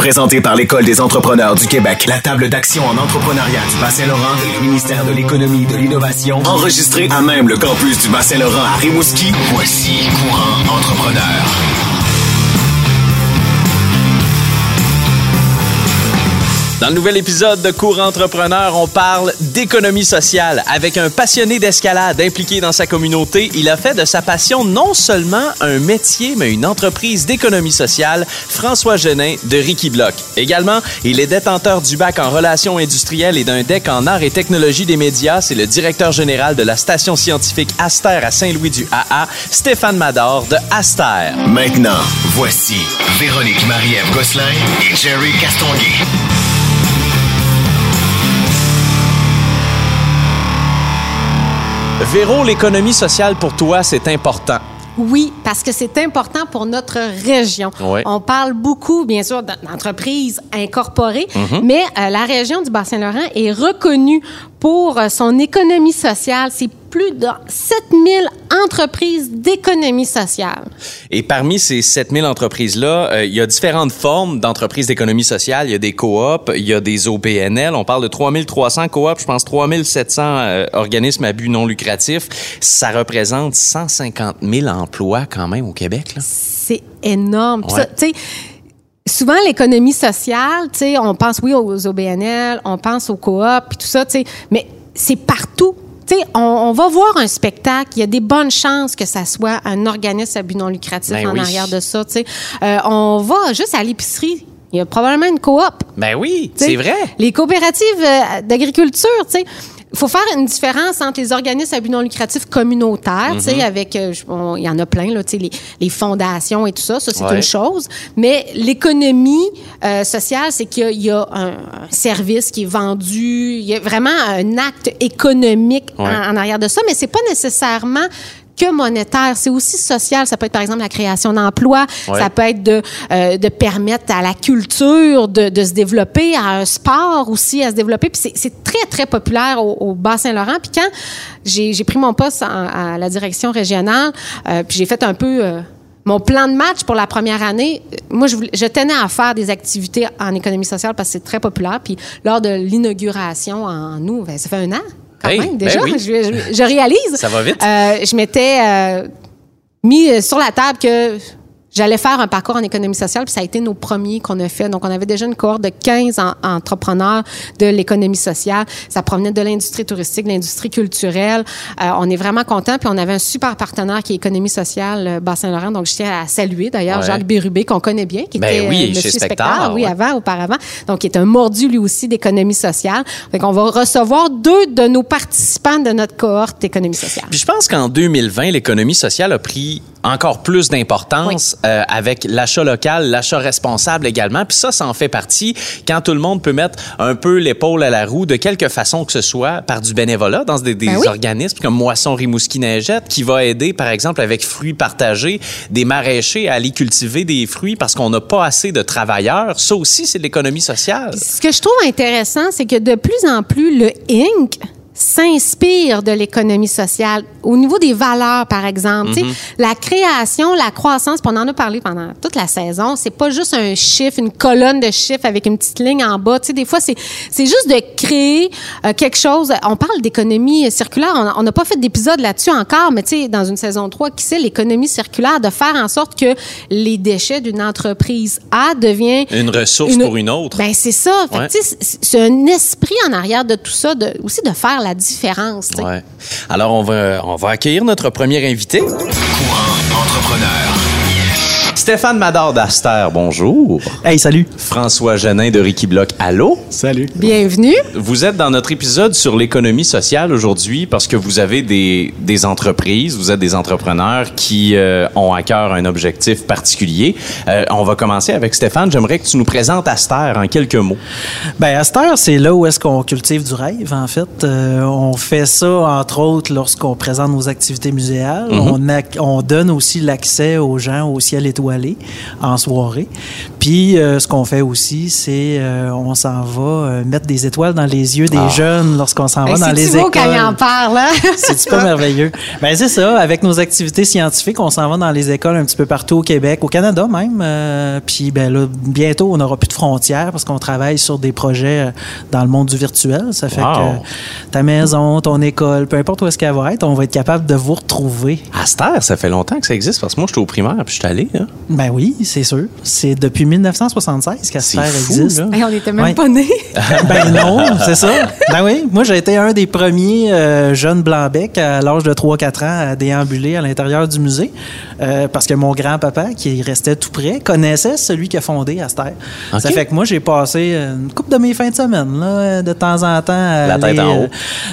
Présenté par l'École des entrepreneurs du Québec, la table d'action en entrepreneuriat du Bas-Saint-Laurent et le ministère de l'Économie et de l'Innovation, enregistré à même le campus du Bas-Saint-Laurent à Rimouski, voici Courant Entrepreneur. Dans le nouvel épisode de Cours Entrepreneur, on parle d'économie sociale. Avec un passionné d'escalade impliqué dans sa communauté, il a fait de sa passion non seulement un métier, mais une entreprise d'économie sociale, François Genin de Ricky Block. Également, il est détenteur du bac en relations industrielles et d'un deck en arts et technologies des médias. C'est le directeur général de la station scientifique Aster à Saint-Louis du AA, Stéphane Mador de Aster. Maintenant, voici Véronique Marie-Ève Gosselin et Jerry Castonguay. Véro, l'économie sociale pour toi, c'est important. Oui, parce que c'est important pour notre région. Oui. On parle beaucoup, bien sûr, d'entreprises incorporées, Mhm. mais euh, la région du Bas-Saint-Laurent est reconnue pour euh, son économie sociale. C'est plus de 7000 entreprises d'économie sociale. Et parmi ces 7000 entreprises-là, euh, il y a différentes formes d'entreprises d'économie sociale. Il y a des coops, il y a des OBNL. On parle de 3300 coops, je pense 3700 euh, organismes à but non lucratif. Ça représente 150 000 emplois quand même au Québec. C'est énorme. Ouais. ça, souvent, l'économie sociale, on pense, oui, aux OBNL, on pense aux coops, tout ça, mais c'est partout. Tu sais, on, on va voir un spectacle, il y a des bonnes chances que ça soit un organisme à but non lucratif Ben en oui. arrière de ça, tu sais. Euh, on va juste à l'épicerie, il y a probablement une coop. Ben oui, c'est vrai. Les coopératives euh, d'agriculture, tu sais. Il faut faire une différence entre les organismes à but non lucratif communautaires, tu Mhm. sais, avec, euh, il y en a plein, là, tu sais, les, les fondations et tout ça, ça c'est Ouais. une chose. Mais l'économie euh, sociale, c'est qu'il y a, il y a un, un service qui est vendu, il y a vraiment un acte économique Ouais. en, en arrière de ça, mais c'est pas nécessairement que monétaire, c'est aussi social. Ça peut être par exemple la création d'emplois, Ouais. ça peut être de, euh, de permettre à la culture de, de se développer, à un sport aussi à se développer. Puis c'est- très, très populaire au, au Bas-Saint-Laurent. Puis quand j'ai pris mon poste en- à la direction régionale, euh, puis j'ai fait un peu... euh, mon plan de match pour la première année, moi, je, voulais- je tenais à faire des activités en économie sociale parce que c'est très populaire. Puis lors de l'inauguration en août, ben, ça fait un an quand Hey, même ben déjà, oui. je, je- je réalise. Ça va vite. Euh, je m'étais euh, mis sur la table que j'allais faire un parcours en économie sociale, puis ça a été nos premiers qu'on a fait. Donc, on avait déjà une cohorte de 15 en- entrepreneurs de l'économie sociale. Ça provenait de l'industrie touristique, de l'industrie culturelle. Euh, on est vraiment contents, puis on avait un super partenaire qui est Économie sociale euh, Bas-Saint-Laurent. Donc, je tiens à saluer d'ailleurs Ouais. Jacques Bérubé, qu'on connaît bien, qui Ben était oui, euh, chez Monsieur Spectar, oui, ouais. avant, auparavant. Donc, qui est un mordu, lui aussi, d'économie sociale. Donc, on va recevoir deux de nos participants de notre cohorte d'économie sociale. Puis je pense qu'en 2020, l'économie sociale a pris encore plus d'importance euh, avec l'achat local, l'achat responsable également. Puis ça, ça en fait partie quand tout le monde peut mettre un peu l'épaule à la roue de quelque façon que ce soit par du bénévolat dans des, des Ben oui. organismes comme Moisson Rimouski Neigette qui va aider, par exemple, avec fruits partagés, des maraîchers à aller cultiver des fruits parce qu'on n'a pas assez de travailleurs. Ça aussi, c'est de l'économie sociale. Ce que je trouve intéressant, c'est que de plus en plus, le Inc. s'inspire de l'économie sociale au niveau des valeurs, par exemple. Tu sais, La création, la croissance, on en a parlé pendant toute la saison, c'est pas juste un chiffre, une colonne de chiffres avec une petite ligne en bas. Tu sais, des fois, c'est juste de créer euh, quelque chose. On parle d'économie circulaire. On- n'a pas fait d'épisode là-dessus encore, mais tu sais, dans une saison 3, qui c'est l'économie circulaire, de faire en sorte que les déchets d'une entreprise A deviennent Une ressource pour une autre. ben c'est ça. Ouais. tu sais, c'est- c'est un esprit en arrière de tout ça, de, aussi de faire la différence. sais. Ouais. Alors, on va, on va accueillir notre premier invité. Courant Entrepreneur. Stéphane Mador d'Aster, bonjour. Hey, salut. François Genin de Ricky Block, allô? Salut. Bienvenue. Vous êtes dans notre épisode sur l'économie sociale aujourd'hui parce que vous avez des, des entreprises, vous êtes des entrepreneurs qui euh, ont à cœur un objectif particulier. Euh, on va commencer avec Stéphane. J'aimerais que tu nous présentes Aster en quelques mots. Ben, heure, c'est là où est-ce qu'on cultive du rêve, en fait. Euh, on fait ça, entre autres, lorsqu'on présente nos activités muséales. on, ac- on donne aussi l'accès aux gens au ciel étoilé étoilées en soirée. Puis, euh, ce qu'on fait aussi, c'est euh, on s'en va euh, mettre des étoiles dans les yeux des Ah. jeunes lorsqu'on s'en va dans les beau écoles. quand il en parle, hein? C'est pas merveilleux. Ben c'est ça, avec nos activités scientifiques, on s'en va dans les écoles un petit peu partout au Québec, au Canada même. euh, puis ben là, bientôt, on n'aura plus de frontières parce qu'on travaille sur des projets dans le monde du virtuel. Ça fait Wow. que ta maison, ton école, peu importe où est-ce qu'elle va être, on va être capable de vous retrouver. Aster, ça fait longtemps que ça existe parce que moi, j'étais au primaire puis je suis allé. Là. Ben oui, c'est sûr. C'est depuis 1976 qu'Aster existe. là. Hey, on n'était même Ouais. pas nés. ben non, c'est ça. Ben oui, moi j'ai été un des premiers euh, jeunes blancs-becs à l'âge de 3-4 ans à déambuler à l'intérieur du musée euh, parce que mon grand-papa, qui restait tout près, connaissait celui qui a fondé Aster. Ça fait que moi j'ai passé une couple de mes fins de semaine là, de temps en temps à La tête en haut. euh,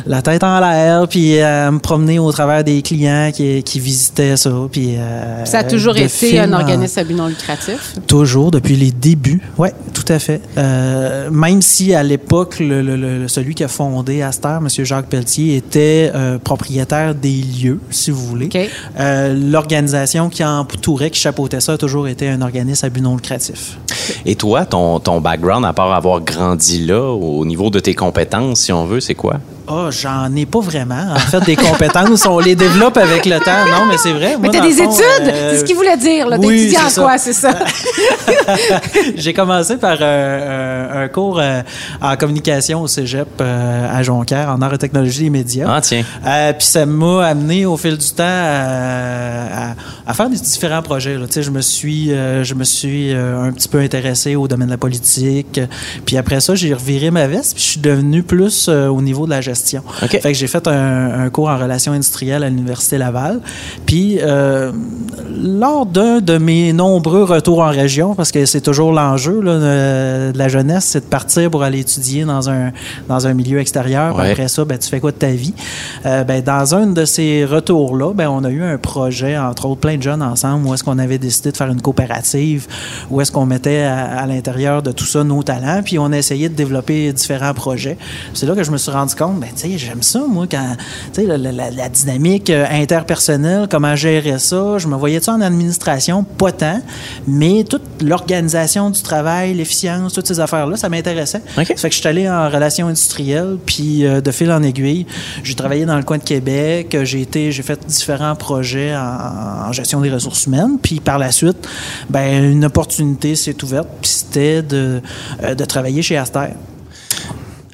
la tête en l'air, puis à me promener au travers des clients qui, qui visitaient ça. Puis, euh, Ça a toujours été un en- organisme à but non lucratif. Toujours, depuis les débuts. Oui, tout à fait. Euh, même si à l'époque, le, le- le- celui qui a fondé Aster, M. Jacques Pelletier, était euh, propriétaire des lieux, si vous voulez. Euh, L'organisation qui entourait, qui chapeautait ça, a toujours été un organisme à but non lucratif. Et toi, ton, ton background, à part avoir grandi là, au niveau de tes compétences, si on veut, c'est quoi? Ah, j'en ai pas vraiment. En fait, des compétences, on les développe avec le temps. Non, mais c'est vrai. Mais t'as des fond, études! euh, c'est ce qu'il voulait dire, là. T'es oui, étudiant en quoi, c'est ça? J'ai commencé par euh, un, un cours euh, en communication au cégep euh, à Jonquière, en arts et technologies des médias. Ah, tiens. Euh, Puis ça m'a amené au fil du temps à, à- à faire des différents projets. là. Tu sais, Je me suis, euh, je me suis euh, un petit peu intéressé au domaine de la politique. Puis après ça, j'ai reviré ma veste. Puis je suis devenu plus euh, au niveau de la gestion. Fait que j'ai fait un, un cours en relations industrielles à l'Université Laval. Puis euh, lors d'un de mes nombreux retours en région, parce que c'est toujours l'enjeu là, de, de la jeunesse, c'est de partir pour aller étudier dans un, dans un milieu extérieur. Ouais. Après ça, ben, tu fais quoi de ta vie? Euh, ben, dans un de ces retours-là, ben, on a eu un projet, entre autres, plein de jeunes ensemble, où est-ce qu'on avait décidé de faire une coopérative, où est-ce qu'on mettait à, à l'intérieur de tout ça nos talents, puis on a essayé de développer différents projets. C'est là que je me suis rendu compte, ben, tu sais, j'aime ça, moi, quand, tu sais, la, la- la- la dynamique euh, interpersonnelle, comment gérer ça. Je me voyais-tu en administration? Pas tant, mais toute l'organisation du travail, l'efficience, toutes ces affaires-là, ça m'intéressait. Ça fait que je suis allé en relations industrielles, puis euh, de fil en aiguille, j'ai travaillé dans le coin de Québec, euh, j'ai été, j'ai fait différents projets en, en gestion des ressources humaines, puis par la suite, ben une opportunité s'est ouverte, puis c'était de, de travailler chez Aster.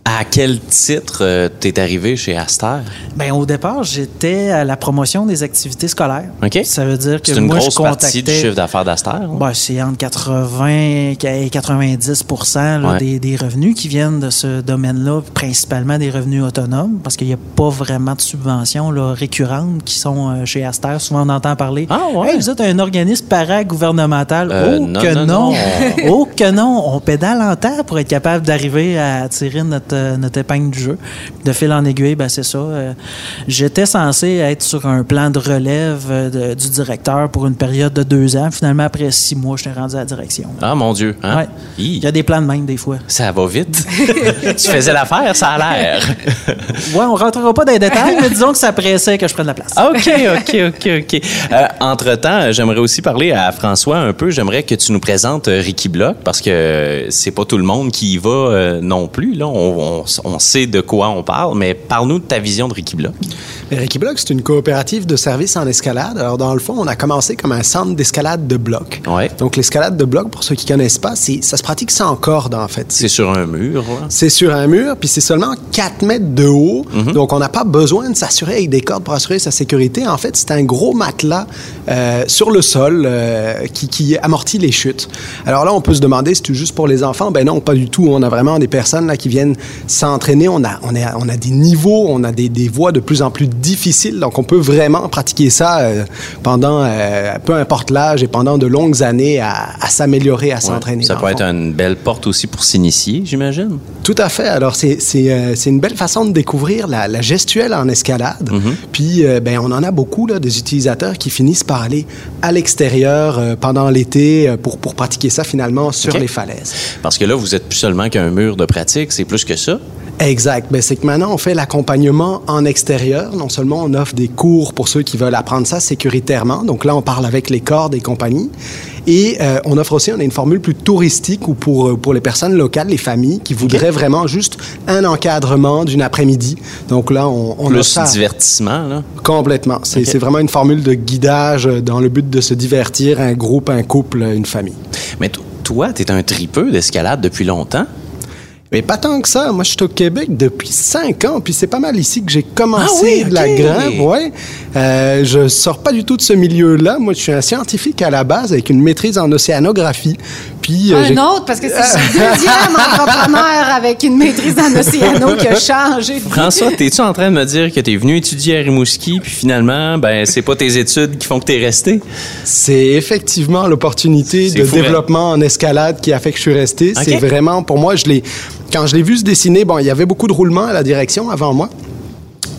À quel titre euh, t'es arrivé chez Aster? Ben au départ, j'étais à la promotion des activités scolaires. OK. Ça veut dire que C'est une moi, grosse je contactais... partie du chiffre d'affaires d'Aster. hein? Ben, c'est entre 80 et 90 là, Ouais. des, des revenus qui viennent de ce domaine-là, principalement des revenus autonomes, parce qu'il n'y a pas vraiment de subventions là, récurrentes qui sont euh, chez Aster. Souvent, on entend parler Ah, ouais. Hey, vous êtes un organisme paragouvernemental. Euh, oh, non, que non, oh, que non! On pédale en terre pour être capable d'arriver à tirer notre, euh, notre épingle du jeu. De fil en aiguille, ben, c'est ça. Euh, J'étais censé être sur un plan de relève euh, de- du directeur pour une période de deux ans. Finalement, après six mois, je suis rendu à la direction. Ah, mon Dieu. Hein? Ouais. Il y a des plans de même des fois. Ça va vite. tu faisais l'affaire, ça a l'air. Ouais, on rentrera pas dans les détails, mais disons que ça pressait que je prenne la place. OK, OK, OK, OK. Euh, entre-temps, j'aimerais aussi parler à François un peu. J'aimerais que tu nous présentes Ricky Block parce que c'est pas tout le monde qui y va non plus. Là, on, on- on sait de quoi on parle, mais parle-nous de ta vision de Ricky Block. Mais Ricky Block, c'est une coopérative de services en escalade. Alors, dans le fond, on a commencé comme un centre d'escalade de blocs. Ouais. Donc, l'escalade de blocs, pour ceux qui connaissent pas, ça se pratique sans corde, en fait. C'est sur un mur. C'est sur un mur, puis c'est seulement 4 mètres de haut. Donc, on n'a pas besoin de s'assurer avec des cordes pour assurer sa sécurité. En fait, c'est un gros matelas euh, sur le sol euh, qui, qui amortit les chutes. Alors là, on peut se demander, c'est juste pour les enfants? Ben non, pas du tout. On a vraiment des personnes là, qui viennent s'entraîner. On a, on, a, on a des niveaux, on a des, des voies de plus en plus difficiles. Donc, on peut vraiment pratiquer ça euh, pendant, euh, peu importe l'âge et pendant de longues années à, s'améliorer, à s'entraîner. Ça le être une belle porte aussi pour s'initier, j'imagine. Tout à fait. Alors, c'est euh, une belle façon de découvrir la, la gestuelle en escalade. Puis, euh, ben, on en a beaucoup, là, des utilisateurs qui finissent par aller à l'extérieur pendant l'été pour, pour pratiquer ça, finalement, sur les falaises. Parce que là, vous êtes plus seulement qu'un mur de pratique, c'est plus que ça? Exact. Ben, c'est que maintenant, on fait l'accompagnement en extérieur. Non seulement on offre des cours pour ceux qui veulent apprendre ça sécuritairement. Donc là, on parle avec les corps des compagnies. Et euh, on offre aussi, on a une formule plus touristique ou pour, euh, pour les personnes locales, les familles qui voudraient vraiment juste un encadrement d'une après-midi. Donc là, on, on Plus offre divertissement, là? complètement. C'est vraiment une formule de guidage euh, dans le but de se divertir, un groupe, un couple, une famille. Mais to- toi, t'es un tripeux d'escalade depuis longtemps. Mais pas tant que ça. Moi, je suis au Québec depuis cinq ans, puis c'est pas mal ici que j'ai commencé Ah oui, la grimpe. Ouais. Euh, je sors pas du tout de ce milieu-là. Moi, je suis un scientifique à la base avec une maîtrise en océanographie. Puis euh, Un autre, parce que c'est le deuxième entrepreneur avec une maîtrise en océano qui a changé. François, t'es-tu en train de me dire que t'es venu étudier à Rimouski, puis finalement, ben, c'est pas tes études qui font que t'es resté? C'est effectivement l'opportunité de fou, hein? développement en escalade qui a fait que je suis resté. C'est vraiment, pour moi, je l'ai. Quand je l'ai vu se dessiner, bon, il y avait beaucoup de roulements à la direction avant moi.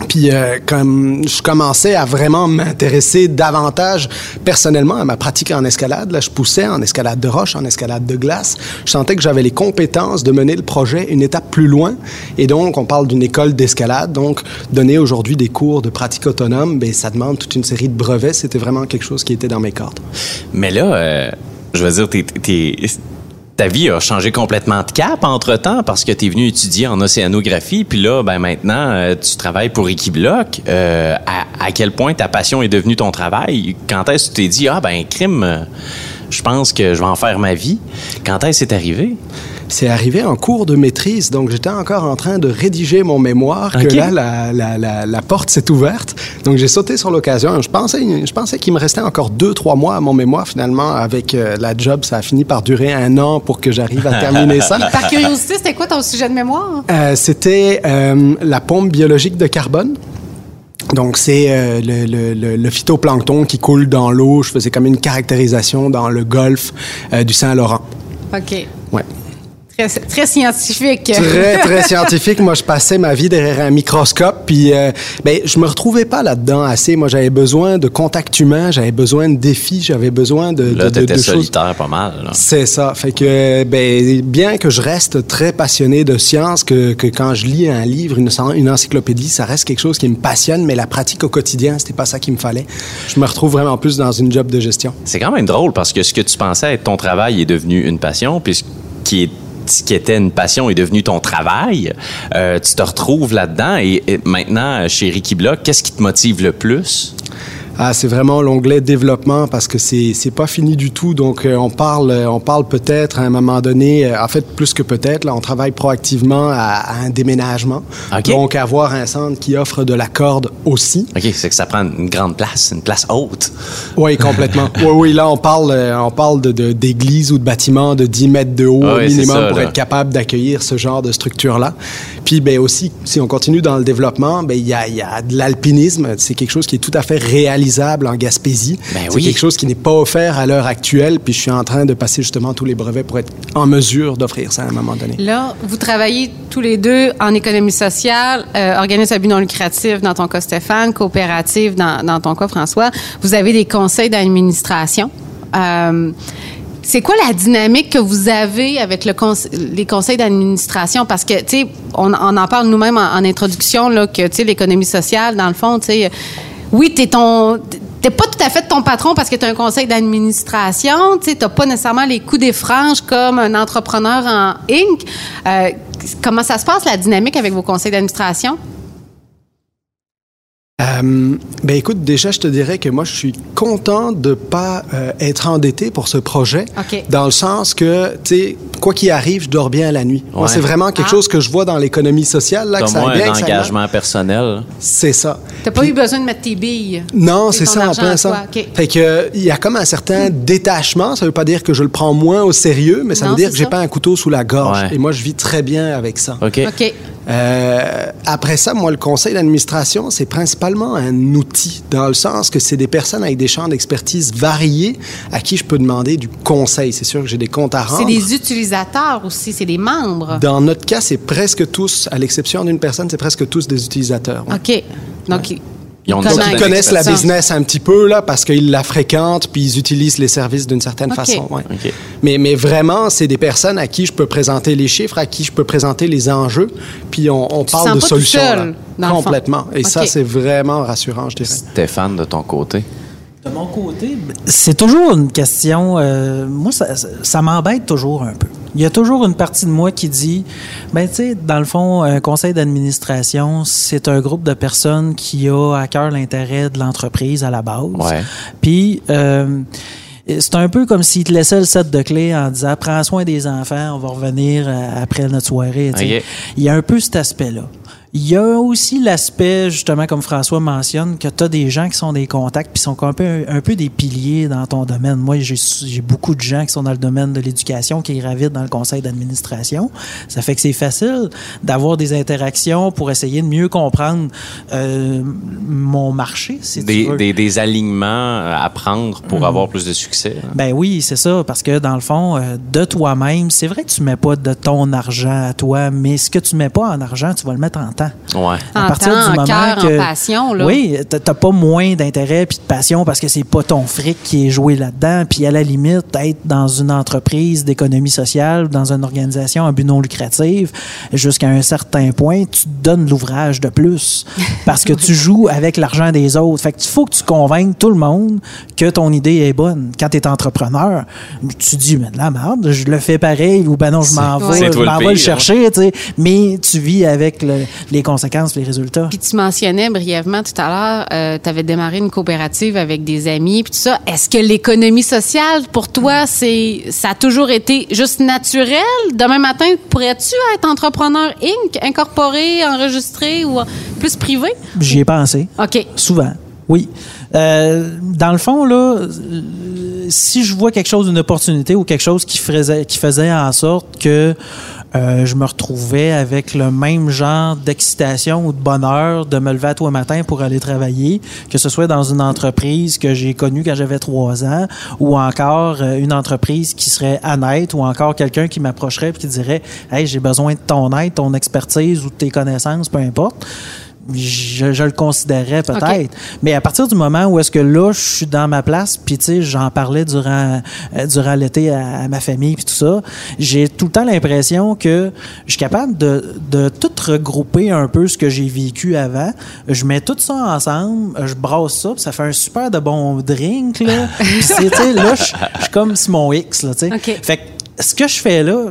Puis euh, comme je commençais à vraiment m'intéresser davantage personnellement à ma pratique en escalade, là je poussais en escalade de roche, en escalade de glace, je sentais que j'avais les compétences de mener le projet une étape plus loin. Et donc on parle d'une école d'escalade, donc donner aujourd'hui des cours de pratique autonome, ben ça demande toute une série de brevets. C'était vraiment quelque chose qui était dans mes cordes. Mais là, euh, je veux dire, t'es- ta vie a changé complètement de cap entre-temps parce que tu es venu étudier en océanographie, puis là, ben maintenant, euh, tu travailles pour Equibloc. Euh, à, à quel point ta passion est devenue ton travail? Quand est-ce que tu t'es dit, ah ben crime, euh, je pense que je vais en faire ma vie? Quand est-ce que c'est arrivé? C'est arrivé en cours de maîtrise, donc j'étais encore en train de rédiger mon mémoire, que là, la, la, la, la porte s'est ouverte. Donc j'ai sauté sur l'occasion. Je pensais, je pensais qu'il me restait encore deux, trois mois à mon mémoire. Finalement, avec euh, la job, ça a fini par durer un an pour que j'arrive à terminer ça. Par curiosité, c'était quoi ton sujet de mémoire? Euh, C'était euh, la pompe biologique de carbone. Donc, c'est euh, le, le, le, le phytoplancton qui coule dans l'eau. Je faisais comme une caractérisation dans le golfe euh, du Saint-Laurent. OK. Ouais. Très, très scientifique. Très, très scientifique. Moi, je passais ma vie derrière un microscope, puis euh, ben, je me retrouvais pas là-dedans assez. Moi, j'avais besoin de contact humain, j'avais besoin de défis, j'avais besoin de, Là, de, choses. solitaire pas mal. C'est ça. Fait que, ben, bien que je reste très passionné de science, que, que quand je lis un livre, une, une encyclopédie, ça reste quelque chose qui me passionne, mais la pratique au quotidien, c'était pas ça qu'il me fallait. Je me retrouve vraiment plus dans une job de gestion. C'est quand même drôle parce que ce que tu pensais être ton travail est devenu une passion, puis ce qui est qui était une passion est devenu ton travail. Euh, tu te retrouves là-dedans et, et maintenant chez Ricky Block, qu'est-ce qui te motive le plus? Ah, c'est vraiment l'onglet développement parce que c'est c'est pas fini du tout. Donc euh, on parle euh, on parle peut-être à un moment donné, euh, en fait plus que peut-être, là on travaille proactivement à, à un déménagement. Donc avoir un centre qui offre de la corde aussi. Ok, c'est que ça prend une grande place, une place haute. Oui, complètement. oui, oui, là on parle on parle de de- d'églises ou de bâtiments de 10 mètres de haut Ah oui, minimum ça, pour là. être capable d'accueillir ce genre de structure là. Puis ben aussi si on continue dans le développement, ben il y a, il y a de l'alpinisme, c'est quelque chose qui est tout à fait réalisable en Gaspésie. Ben c'est oui. quelque chose qui n'est pas offert à l'heure actuelle, puis je suis en train de passer justement tous les brevets pour être en mesure d'offrir ça à un moment donné. Là, vous travaillez tous les deux en économie sociale, euh, organisme à but non lucratif dans ton cas, Stéphane, coopérative dans, dans ton cas, François. Vous avez des conseils d'administration. Euh, c'est quoi la dynamique que vous avez avec le conse- les conseils d'administration? Parce que, tu sais, on, on en parle nous-mêmes en, en introduction, là, que, tu sais, l'économie sociale, dans le fond, tu sais, oui, t'es ton... Pas tout à fait ton patron parce que tu as un conseil d'administration, tu n'as pas nécessairement les coups des franges comme un entrepreneur en Inc. Euh, comment ça se passe, la dynamique avec vos conseils d'administration? Euh, ben écoute, déjà, je te dirais que moi, je suis content de pas euh, être endetté pour ce projet, dans le sens que, tu sais, quoi qu'il arrive, je dors bien la nuit. Ouais. c'est vraiment quelque Ah. chose que je vois dans l'économie sociale, là, que T'as ça a bien, un engagement personnel. C'est ça. Tu pas eu besoin de mettre tes billes. Non, C'est ça, en plein ça. Fait que, il y a comme un certain détachement. Ça veut pas dire que je le prends moins au sérieux, mais ça Non, veut dire que j'ai pas un couteau sous la gorge. Ouais. Et moi, je vis très bien avec ça. OK. OK. Euh, après ça, moi, le conseil d'administration, c'est principalement un outil, dans le sens que c'est des personnes avec des champs d'expertise variés à qui je peux demander du conseil. C'est sûr que j'ai des comptes à C'est rendre. des utilisateurs aussi, c'est des membres. Dans notre cas, c'est presque tous, à l'exception d'une personne, c'est presque tous des utilisateurs. ouais. OK. Donc, Ils ont ils connaissent la business un petit peu, là, parce qu'ils la fréquentent, puis ils utilisent les services d'une certaine façon. ouais. Mais, mais vraiment, c'est des personnes à qui je peux présenter les chiffres, à qui je peux présenter les enjeux, puis on, parle de solutions. seul, là. Complètement. Et ça, c'est vraiment rassurant, je dirais. Stéphane, de ton côté? De mon côté, c'est toujours une question. euh, moi, ça, ça- ça m'embête toujours un peu. Il y a toujours une partie de moi qui dit, ben tu sais, dans le fond, un conseil d'administration, c'est un groupe de personnes qui a à cœur l'intérêt de l'entreprise à la base. Ouais. Puis euh, c'est un peu comme s'ils te laissaient le set de clés en disant, prends soin des enfants, on va revenir euh, après notre soirée. tu sais. Ok. Il y a un peu cet aspect-là. Il y a aussi l'aspect, justement, comme François mentionne, que tu as des gens qui sont des contacts puis sont un peu, un peu des piliers dans ton domaine. Moi, j'ai beaucoup de gens qui sont dans le domaine de l'éducation qui gravitent dans le conseil d'administration. Ça fait que c'est facile d'avoir des interactions pour essayer de mieux comprendre euh, mon marché, si tu Des, veux. des, des alignements à prendre pour avoir plus de succès. hein? Ben oui, c'est ça, parce que dans le fond, euh, de toi-même, c'est vrai que tu mets pas de ton argent à toi, mais ce que tu mets pas en argent, tu vas le mettre en temps. Ouais. En temps, en cœur, en passion, là. Oui, t'as pas moins d'intérêt puis de passion parce que c'est pas ton fric qui est joué là-dedans. Puis à la limite, être dans une entreprise d'économie sociale, dans une organisation à but non lucratif, jusqu'à un certain point, tu te donnes l'ouvrage de plus parce que tu joues avec l'argent des autres. Fait que tu faut que tu convainques tout le monde que ton idée est bonne. Quand tu es entrepreneur, tu dis mais de la merde, je le fais pareil ou ben non, je m'en vais, je m'en vais le chercher, tu sais. Mais tu vis avec le- les conséquences, les résultats. Puis tu mentionnais brièvement tout à l'heure, tu avais démarré une coopérative avec des amis, puis tout ça. Est-ce que l'économie sociale, pour toi, c'est ça a toujours été juste naturel? Demain matin, pourrais-tu être entrepreneur Inc., incorporé, enregistré ou plus privé? J'y ai pensé. OK. Souvent, oui. Euh, dans le fond, là, euh, si je vois quelque chose, une opportunité ou quelque chose qui faisait, qui faisait en sorte que euh, je me retrouvais avec le même genre d'excitation ou de bonheur de me lever à toi matin pour aller travailler, que ce soit dans une entreprise que j'ai connue quand j'avais trois ans, ou encore euh, une entreprise qui serait honnête, ou encore quelqu'un qui m'approcherait et qui dirait Hey, j'ai besoin de ton aide, ton expertise ou tes connaissances, peu importe je, je le considérerais peut-être. Mais à partir du moment où est-ce que là, je suis dans ma place, puis tu sais, j'en parlais durant, euh, durant l'été à, à ma famille, puis tout ça, j'ai tout le temps l'impression que je suis capable de, de tout regrouper un peu ce que j'ai vécu avant. Je mets tout ça ensemble, je brasse ça, puis ça fait un super de bon drink, là. Puis c'est, tu sais, là, je suis comme Simon X, là, tu sais. Fait que ce que je fais là,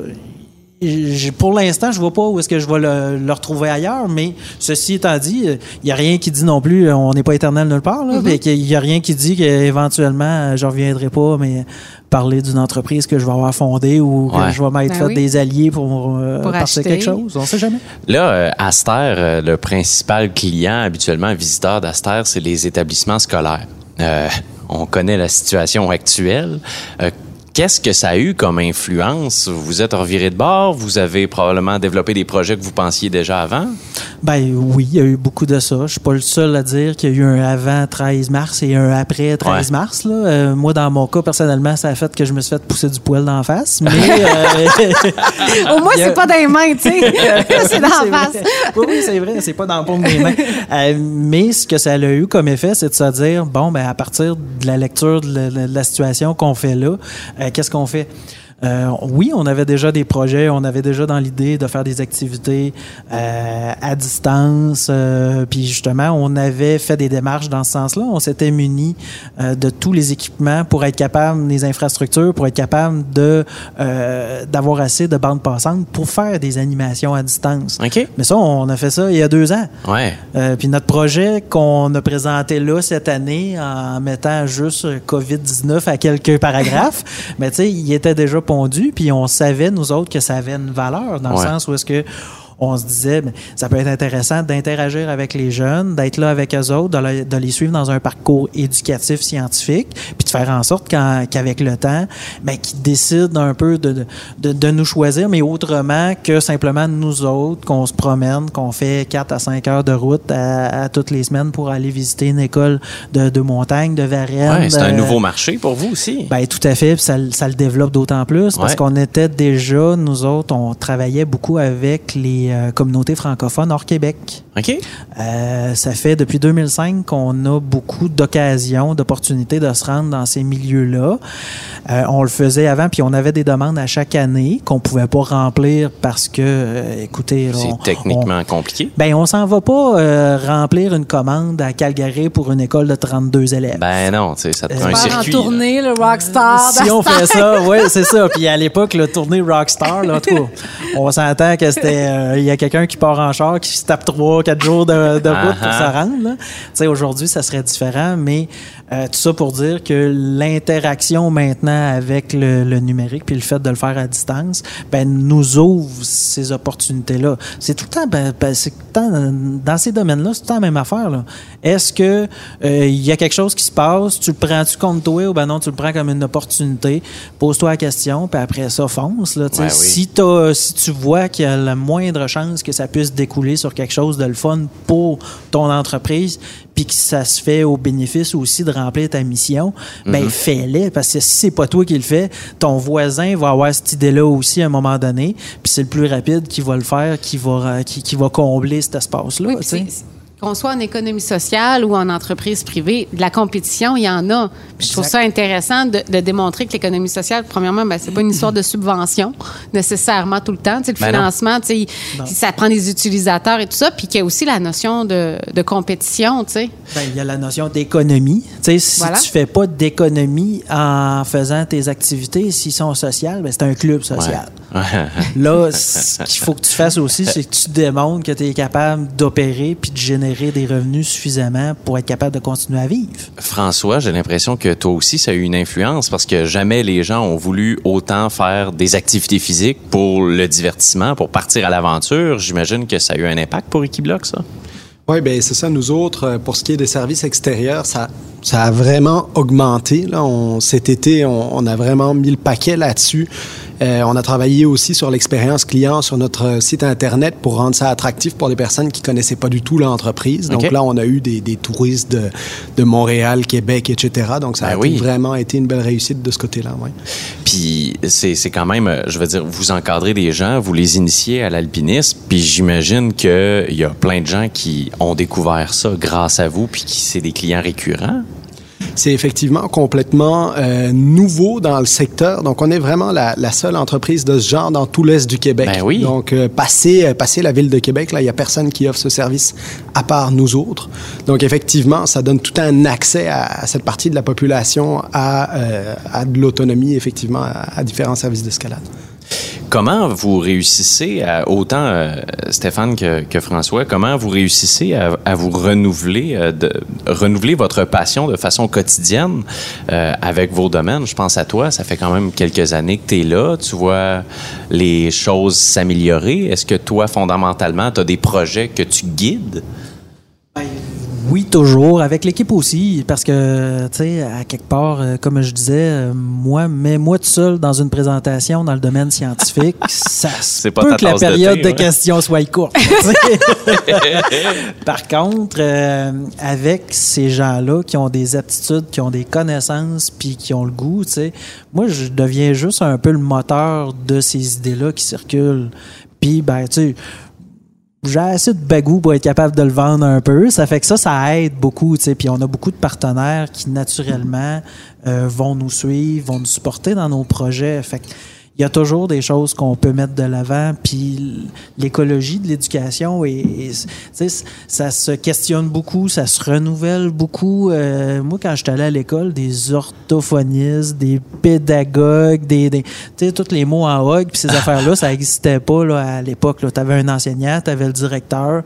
pour l'instant, je vois pas où est-ce que je vais le, le retrouver ailleurs, mais ceci étant dit, il n'y a rien qui dit non plus, euh, on n'est pas éternel nulle part, Mm-hmm. il n'y a rien qui dit qu'éventuellement, euh, je reviendrai pas, mais parler d'une entreprise que je vais avoir fondée ou Ouais. que je vais m'être Ben fait oui. des alliés pour, euh, Pour passer acheter. quelque chose, on sait jamais. Là, euh, Aster, euh, le principal client habituellement visiteur d'Aster, c'est les établissements scolaires. Euh, on connaît la situation actuelle. Qu'est-ce que ça a eu comme influence? Vous êtes reviré de bord? Vous avez probablement développé des projets que vous pensiez déjà avant? Ben oui, il y a eu beaucoup de ça. Je suis pas le seul à dire qu'il y a eu un avant 13 mars et un après 13 Ouais. mars. Là. Euh, moi, dans mon cas, personnellement, ça a fait que je me suis fait pousser du poil d'en face. Mais euh, Au moins, a- c'est pas dans les mains, tu sais. c'est dans la face. vrai. Oui, oui, c'est vrai, c'est pas dans le paume des mains. Euh, mais ce que ça a eu comme effet, c'est de se dire, bon, ben à partir de la lecture de la, de la situation qu'on fait là, qu'est-ce qu'on fait? Euh, oui, on avait déjà des projets, on avait déjà dans l'idée de faire des activités euh, à distance, euh, puis justement, on avait fait des démarches dans ce sens-là. On s'était muni de tous les équipements pour être capable, des infrastructures, pour être capable de d'avoir assez de bandes passantes pour faire des animations à distance. OK. Mais ça, on a fait ça il y a deux ans. Ouais. Puis notre projet qu'on a présenté là cette année en mettant juste COVID-19 à quelques paragraphes, mais tu sais, il était déjà pondu, puis on savait, nous autres, que ça avait une valeur dans Ouais. le sens où est-ce que on se disait, ben, ça peut être intéressant d'interagir avec les jeunes, d'être là avec eux autres, de, le- de les suivre dans un parcours éducatif scientifique, puis de faire en sorte qu'avec le temps, ben, qu'ils décident un peu de, de, de nous choisir, mais autrement que simplement nous autres, qu'on se promène, qu'on fait 4 à 5 heures de route à, à toutes les semaines pour aller visiter une école de, de montagne, de Varennes. Ouais, c'est un euh, nouveau marché pour vous aussi. ben, tout à fait, puis ça, ça le développe d'autant plus parce Ouais. qu'on était déjà, nous autres, on travaillait beaucoup avec les, les euh, communautés francophones hors Québec. OK. Euh, ça fait depuis 2005 qu'on a beaucoup d'occasions, d'opportunités de se rendre dans ces milieux-là. Euh, on le faisait avant, puis on avait des demandes à chaque année qu'on pouvait pas remplir parce que, euh, écoutez, C'est techniquement on- compliqué. ben, on s'en va pas euh, remplir une commande à Calgary pour une école de 32 élèves. Ben non, tu sais, ça te prend un en circuit. là. tournée, le rockstar. si on fait ça, oui, c'est ça. Puis à l'époque, le tournée Rockstar, là, en tout cas, on s'entend que c'était. Euh, Il y a quelqu'un qui part en char, qui se tape trois, quatre jours de, de route pour Ah-ha. se rendre. là. Tu sais, aujourd'hui, ça serait différent, mais euh, tout ça pour dire que l'interaction maintenant avec le, le numérique puis le fait de le faire à distance, ben, nous ouvre ces opportunités-là. C'est tout le temps, ben, ben, c'est tout le temps, dans ces domaines-là, c'est tout le temps la même affaire. là. Est-ce que euh, il y a quelque chose qui se passe, tu le prends-tu contre toi ou ben non, tu le prends comme une opportunité, pose-toi la question, puis après ça, fonce. Là. Ouais, oui. si, t'as- si tu vois qu'il y a la moindre chance que ça puisse découler sur quelque chose de le fun pour ton entreprise, puis que ça se fait au bénéfice aussi de remplir ta mission, ben fais-le. Parce que si c'est pas toi qui le fais, ton voisin va avoir cette idée-là aussi à un moment donné, puis c'est le plus rapide qui va le faire, qui va, qui, qui va combler cet espace-là. Oui, qu'on soit en économie sociale ou en entreprise privée, de la compétition, il y en a. Puis je trouve ça intéressant de, de démontrer que l'économie sociale, premièrement, ben, c'est pas une histoire de subvention nécessairement tout le temps. Tu sais, le Ben financement, tu sais, il- ça prend des utilisateurs et tout ça, puis qu'il y a aussi la notion de, de compétition, tu sais. Ben, il y a la notion d'économie. Tu sais, si Voilà. tu fais pas d'économie en faisant tes activités, s'ils sont sociales, ben, c'est un club social. Là, ce qu'il faut que tu fasses aussi, c'est que tu démontres que tu es capable d'opérer puis de générer des revenus suffisamment pour être capable de continuer à vivre. François, j'ai l'impression que toi aussi, ça a eu une influence parce que jamais les gens ont voulu autant faire des activités physiques pour le divertissement, pour partir à l'aventure. J'imagine que ça a eu un impact pour Equibloc, ça? Oui, bien, c'est ça. Nous autres, euh, pour ce qui est des services extérieurs, ça, ça a vraiment augmenté. Là. On, cet été, on, on a vraiment mis le paquet là-dessus. Euh, on a travaillé aussi sur l'expérience client sur notre site Internet pour rendre ça attractif pour les personnes qui connaissaient pas du tout l'entreprise. Donc là, on a eu des, des touristes de, de Montréal, Québec, etc. Donc ça a Ben oui. vraiment été une belle réussite de ce côté-là. Ouais. Puis c'est c'est quand même, euh, je veux dire, vous encadrez des gens, vous les initiez à l'alpinisme, puis j'imagine qu'il y a plein de gens qui ont découvert ça grâce à vous, puis qui c'est des clients récurrents? C'est effectivement complètement euh, nouveau dans le secteur. Donc, on est vraiment la, la seule entreprise de ce genre dans tout l'Est du Québec. Ben oui. Donc, euh, passer, euh, passer la ville de Québec, là, il n'y a personne qui offre ce service à part nous autres. Donc, effectivement, ça donne tout un accès à, à cette partie de la population à, euh, à de l'autonomie, effectivement, à, à différents services d'escalade. Comment vous réussissez, à, autant euh, Stéphane que, François, comment vous réussissez à, vous renouveler, euh, renouveler votre passion de façon quotidienne euh, avec vos domaines? Je pense à toi, ça fait quand même quelques années que tu es là, tu vois les choses s'améliorer. Est-ce que toi, fondamentalement, tu as des projets que tu guides? Oui, toujours, avec l'équipe aussi, parce que, tu sais, à quelque part, euh, comme je disais, euh, moi, mets-moi tout seul dans une présentation dans le domaine scientifique, ça se pas peut que la de période thé, de, ouais. questions soit courte. Par contre, euh, avec ces gens-là qui ont des aptitudes, qui ont des connaissances, puis qui ont le goût, tu sais, moi, je deviens juste un peu le moteur de ces idées-là qui circulent. Puis, ben, tu sais, j'ai assez de bagou pour être capable de le vendre un peu. Ça fait que ça, ça aide beaucoup. tu sais. Puis on a beaucoup de partenaires qui, naturellement, euh, vont nous suivre, vont nous supporter dans nos projets. Fait que il y a toujours des choses qu'on peut mettre de l'avant. Puis l'écologie de l'éducation, et, et, tu sais, ça se questionne beaucoup, ça se renouvelle beaucoup. Euh, moi, quand j'étais allé à l'école, des orthophonistes, des pédagogues, des, des tu sais, tous les mots en hog, puis ces affaires-là, ça n'existait pas là, à l'époque. Tu avais un enseignant, tu avais le directeur,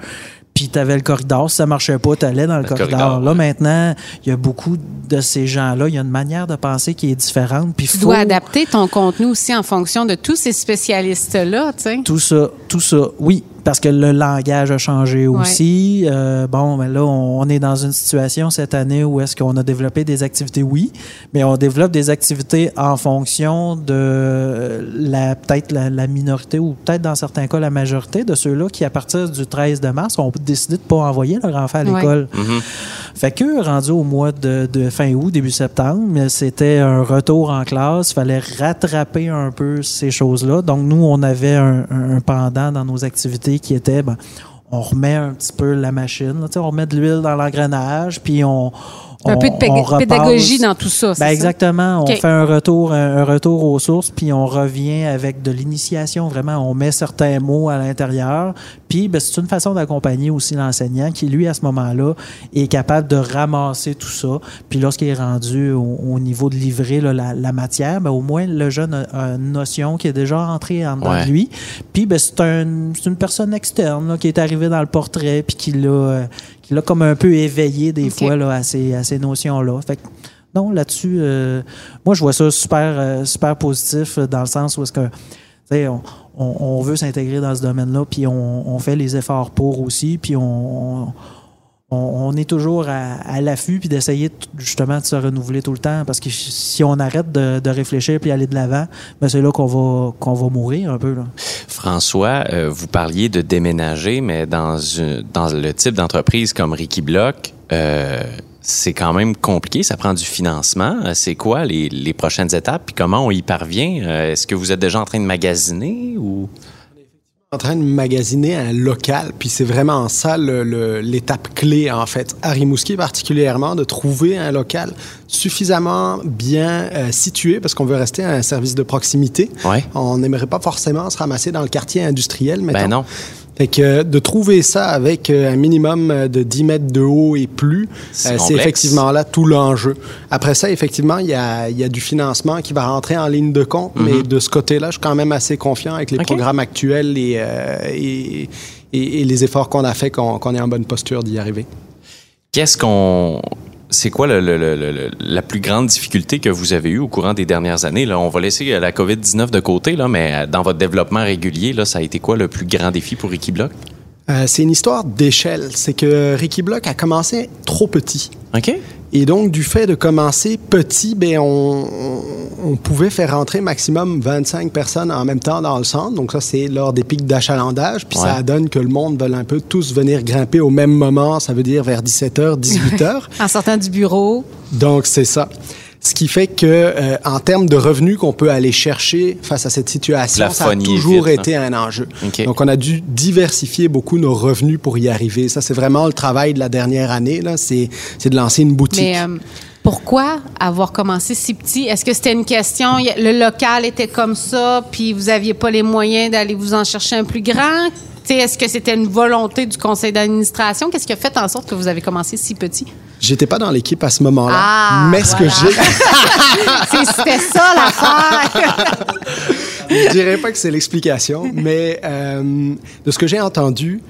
puis tu avais le corridor. Si ça marchait pas, tu allais dans le, Le corridor. corridor, Là, ouais. maintenant, il y a beaucoup de ces gens-là. Il y a une manière de penser qui est différente. Puis Tu faut- dois adapter ton contenu aussi en fonction de tous ces spécialistes-là, tu sais. Tout ça, tout ça, oui, parce que le langage a changé aussi. Euh, bon, ben là, on, on est dans une situation cette année où est-ce qu'on a développé des activités, oui, mais on développe des activités en fonction de la peut-être la, la minorité ou peut-être dans certains cas la majorité de ceux-là qui, à partir du 13 de mars, ont décidé de pas envoyer leur enfant à Ouais. l'école. Fait que rendu au mois de, de fin août, début septembre, mais c'était un retour en classe. Il fallait rattraper un peu ces choses-là. Donc, nous, on avait un pendant dans nos activités qui étaient, ben, on remet un petit peu la machine, on remet de l'huile dans l'engrenage, puis on, Un on- peu de on pédagogie dans tout ça. c'est Ben ça? exactement. On fait un retour, un, un retour aux sources, puis on revient avec de l'initiation. Vraiment, on met certains mots à l'intérieur. Puis, ben, c'est une façon d'accompagner aussi l'enseignant qui, lui, à ce moment-là, est capable de ramasser tout ça. Puis, lorsqu'il est rendu au, au niveau de livrer là, la, la matière, ben, au moins, le jeune a, a une notion qui est déjà entrée en dedans Ouais. de lui. Puis, ben, c'est un- c'est une personne externe là, qui est arrivée dans le portrait, puis qui l'a euh, qui l'a comme un peu éveillé des fois là, à ces, à ces notions-là. Fait que, non, là-dessus, euh, moi, je vois ça super, euh, super positif euh, dans le sens où est-ce que, on veut s'intégrer dans ce domaine-là, puis on, on fait les efforts pour aussi, puis on, on, est toujours à, l'affût, puis d'essayer justement de se renouveler tout le temps, parce que si on arrête de, réfléchir puis aller de l'avant, ben c'est là qu'on va, qu'on va mourir un peu. Là. François, euh, vous parliez de déménager, mais dans, une- dans le type d'entreprise comme Ricky Block, euh, c'est quand même compliqué. Ça prend du financement. Euh, C'est quoi les, les prochaines étapes? Puis comment on y parvient? Est-ce que vous êtes déjà en train de magasiner ou... en train de magasiner un local, puis c'est vraiment ça l'étape clé en fait. À Rimouski particulièrement, de trouver un local suffisamment bien euh, situé, parce qu'on veut rester un service de proximité. Ouais. On n'aimerait pas forcément se ramasser dans le quartier industriel. Ben non. Fait que de trouver ça avec euh, un minimum euh, de 10 mètres de haut et plus, C'est euh, c'est effectivement là tout l'enjeu. Après ça, effectivement, il y a, y a du financement qui va rentrer en ligne de compte, mais de ce côté-là, je suis quand même assez confiant avec les Mhm. Programmes actuels et, euh, et, et- et les efforts qu'on a fait qu'on qu'on est en bonne posture d'y arriver. Qu'est-ce qu'on... C'est quoi le- le- le- le- la plus grande difficulté que vous avez eue au courant des dernières années? Là, on va laisser la COVID-19 de côté, là, mais euh, dans votre développement régulier, là, ça a été quoi le plus grand défi pour Ricky Block? Euh, c'est une histoire d'échelle. C'est que Ricky Block a commencé trop petit. OK. Et donc, du fait de commencer petit, ben, on, on- on pouvait faire rentrer maximum 25 personnes en même temps dans le centre. Donc, ça, c'est lors des pics d'achalandage. Puis, Ouais. ça donne que le monde veut un peu tous venir grimper au même moment. Ça veut dire vers 17h, 18h. En sortant du bureau. donc, c'est ça. Ce qui fait que, euh, en termes de revenus qu'on peut aller chercher face à cette situation, ça a toujours vite, été un enjeu. Donc, on a dû diversifier beaucoup nos revenus pour y arriver. Ça, c'est vraiment le travail de la dernière année. Là, c'est, c'est de lancer une boutique. Mais euh, pourquoi avoir commencé si petit? Est-ce que c'était une question, le local était comme ça, puis vous n'aviez pas les moyens d'aller vous en chercher un plus grand? Tu sais, Est-ce que c'était une volonté du conseil d'administration? Qu'est-ce qui a fait en sorte que vous avez commencé si petit? J'étais pas dans l'équipe à ce moment-là. Ah, mais ce que j'ai, C'était ça l'affaire! je dirais pas que c'est l'explication, mais euh, de ce que j'ai entendu,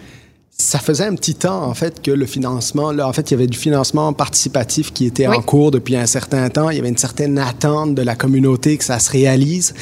ça faisait un petit temps en fait que le financement, là, en fait, il y avait du financement participatif qui était Oui. en cours depuis un certain temps. Il y avait une certaine attente de la communauté que ça se réalise.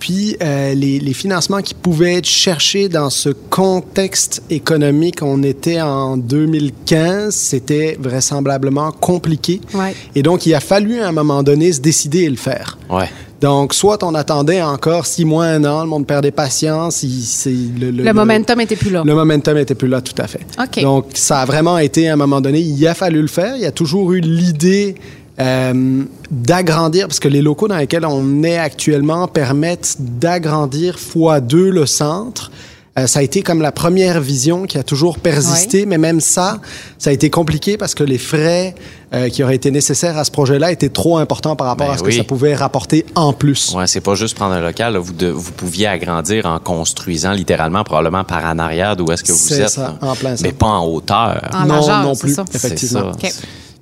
Puis euh, les, les financements qui pouvaient être cherchés dans ce contexte économique, on était en 2015, c'était vraisemblablement compliqué. Ouais. Et donc, il a fallu à un moment donné se décider et le faire. Ouais. Donc, soit on attendait encore six mois, un an, le monde perdait patience. il- le, Le momentum était plus là. Le momentum n'était plus là, tout à fait. Donc, ça a vraiment été, à un moment donné, il a fallu le faire. Il y a toujours eu l'idée euh, d'agrandir, parce que les locaux dans lesquels on est actuellement permettent d'agrandir fois deux le centre. Euh, ça a été comme la première vision qui a toujours persisté, mais même ça, ça a été compliqué parce que les frais euh, qui auraient été nécessaires à ce projet-là étaient trop importants par rapport Ben à ce oui. que ça pouvait rapporter en plus. Ouais, c'est pas juste prendre un local. là. Vous, de- vous pouviez agrandir en construisant littéralement, probablement par en arrière d'où est-ce que vous C'est êtes. ça, en plein ça. Mais pas en hauteur. En non, non plus, ça. effectivement.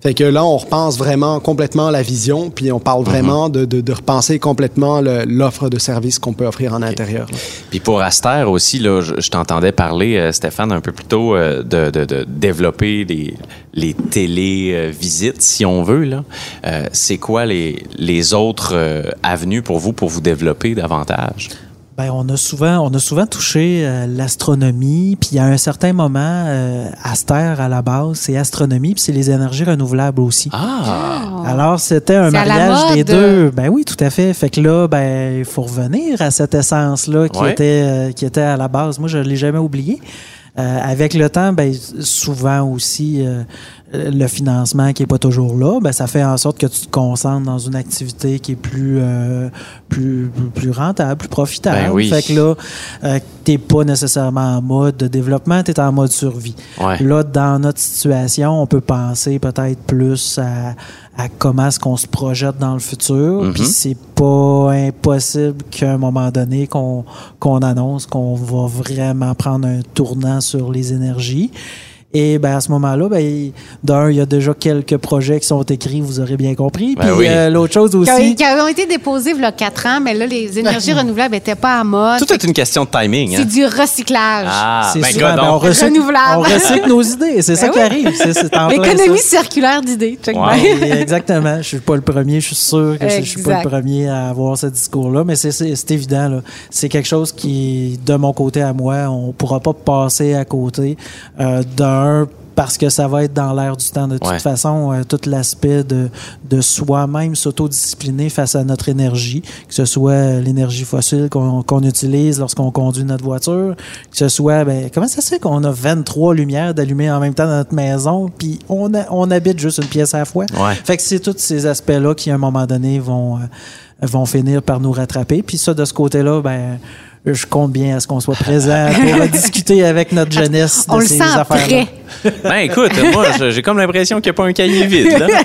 Fait que là, on repense vraiment complètement la vision, puis on parle vraiment de, de- de repenser complètement l'offre de services qu'on peut offrir en intérieur. là. Puis pour Aster aussi, là, je, je t'entendais parler, euh, Stéphane, un peu plus tôt, euh, de, de- de développer les, les télé-visites, si on veut. là. Euh, c'est quoi les, les autres euh, avenues pour vous pour vous développer davantage? Ben, on a souvent, on a souvent touché euh, l'astronomie, puis à un certain moment, euh, Aster à la base, c'est astronomie, puis c'est les énergies renouvelables aussi. Ah! Alors c'était un mariage des deux. Ben oui, tout à fait. Fait que là, ben il faut revenir à cette essence là qui Ouais. était euh, qui était à la base. Moi, je l'ai jamais oublié. Euh, avec le temps, ben, souvent aussi, euh, le financement qui est pas toujours là, ben, ça fait en sorte que tu te concentres dans une activité qui est plus, euh, plus, plus rentable, plus profitable. Ben oui. Fait que là, euh, t'es pas nécessairement en mode de développement, tu es en mode survie. Ouais. Là, dans notre situation, on peut penser peut-être plus à, à comment est-ce qu'on se projette dans le futur. Mhm. Puis c'est pas impossible qu'à un moment donné qu'on qu'on annonce qu'on va vraiment prendre un tournant sur les énergies. Et ben à ce moment-là, ben, d'un, il y a déjà quelques projets qui sont écrits, vous aurez bien compris. Ben Puis oui. euh, l'autre chose Qui, aussi, qui ont été déposés il y a quatre ans, mais là, les énergies renouvelables n'étaient pas à mode. Tout est une question de timing. C'est hein? du recyclage. Ah, c'est ben, ben, on, recycle, Renouvelable. on recycle nos idées. C'est ça Ben qui oui. arrive. C'est, L'économie ça. circulaire d'idées. Wow. exactement. Je suis pas le premier. Je suis sûr que je suis pas Exact. le premier à avoir ce discours-là, mais c'est, évident. Là. C'est quelque chose qui, de mon côté à moi, on pourra pas passer à côté euh, d'un parce que ça va être dans l'air du temps de toute Ouais. façon, euh, tout l'aspect de, de soi-même s'autodiscipliner face à notre énergie, que ce soit l'énergie fossile qu'on utilise lorsqu'on conduit notre voiture, que ce soit, ben, comment ça se fait qu'on a 23 lumières d'allumées en même temps dans notre maison, puis on, a- on habite juste une pièce à la fois? Ouais. Fait que c'est tous ces aspects-là qui, à un moment donné, vont, euh, vont finir par nous rattraper. Puis ça, de ce côté-là, ben, je compte bien à ce qu'on soit présent pour discuter avec notre jeunesse de On le ces sent affaires-là. prêt. Ben écoute, moi j'ai comme l'impression qu'il n'y a pas un cahier vide. Là.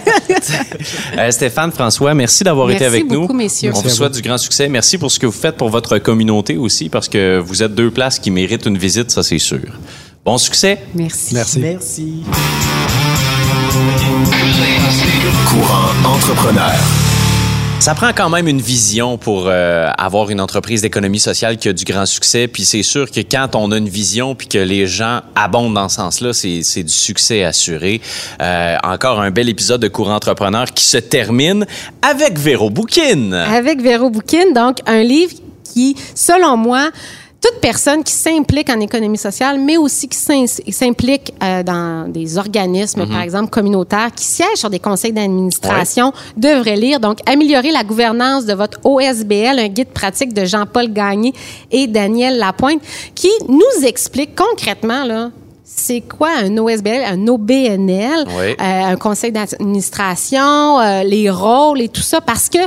Euh, Stéphane, François, merci d'avoir été avec nous. beaucoup, messieurs. On Merci vous souhaite du grand succès. Merci pour ce que vous faites pour votre communauté aussi, parce que vous êtes deux places qui méritent une visite, ça c'est sûr. Bon succès. Merci. Merci. Merci. Courant entrepreneur. Ça prend quand même une vision pour euh, avoir une entreprise d'économie sociale qui a du grand succès. Puis c'est sûr que quand on a une vision puis que les gens abondent dans ce sens-là, c'est du succès assuré. Euh, encore un bel épisode de Courant Entrepreneur qui se termine avec Véro Bouquin. Avec Véro Bouquin, donc un livre qui, selon moi, toute personne qui s'implique en économie sociale, mais aussi qui s'implique euh, dans des organismes, Mhm. par exemple communautaires, qui siègent sur des conseils d'administration, devrait lire. Donc, Améliorer la gouvernance de votre OSBL, un guide pratique de Jean-Paul Gagné et Daniel Lapointe, qui nous explique concrètement, là, c'est quoi un OSBL, un OBNL, Oui. euh, un conseil d'administration, euh, les rôles et tout ça, parce que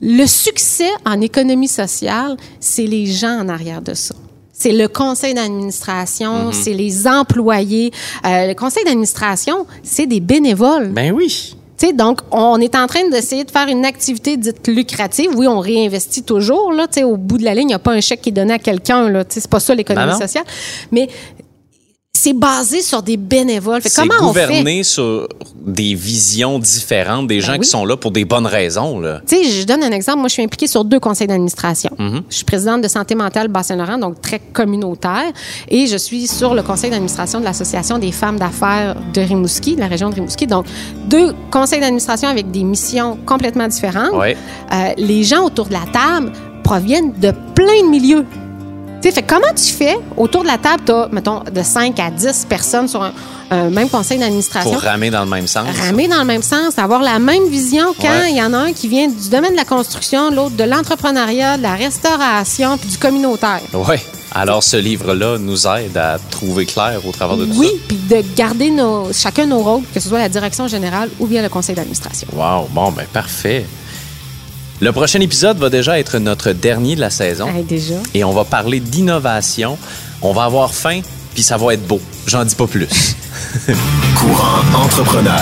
le succès en économie sociale, c'est les gens en arrière de ça. C'est le conseil d'administration, c'est les employés. Euh, le conseil d'administration, c'est des bénévoles. Ben oui. Donc, on est en train d'essayer de faire une activité dite lucrative. Oui, on réinvestit toujours. Là, au bout de la ligne, il n'y a pas un chèque qui est donné à quelqu'un. sais, C'est pas ça l'économie Ben sociale. Mais c'est basé sur des bénévoles. Fait comment on fait? gouverné sur des visions différentes, des gens oui. qui sont là pour des bonnes raisons. Tu sais, je donne un exemple. Moi, je suis impliquée sur deux conseils d'administration. Mm-hmm. Je suis présidente de Santé mentale Bas-Saint-Laurent, donc très communautaire. Et je suis sur le conseil d'administration de l'Association des femmes d'affaires de Rimouski, de la région de Rimouski. Donc, deux conseils d'administration avec des missions complètement différentes. Ouais. Euh, les gens autour de la table proviennent de plein de milieux. Fait comment tu fais autour de la table, tu as, mettons, de 5 à 10 personnes sur un, un même conseil d'administration? Pour ramer dans le même sens. ramer dans le même sens, avoir la même vision quand Ouais. il y en a un qui vient du domaine de la construction, l'autre de l'entrepreneuriat, de la restauration, puis du communautaire. Oui. Alors, ce livre-là nous aide à trouver clair au travers de tout Oui, puis de garder nos, chacun nos rôles, que ce soit la direction générale ou bien le conseil d'administration. ça. Wow. Bon, ben parfait. Le prochain épisode va déjà être notre dernier de la saison. Déjà. Et on va parler d'innovation. On va avoir faim, puis ça va être beau. J'en dis pas plus. Courant entrepreneur.